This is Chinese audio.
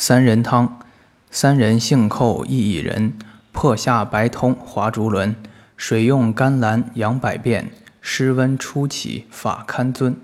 三人汤，三人性寇亦一人，破下白通华竹轮，水用甘蓝养百变，湿温初起法堪尊。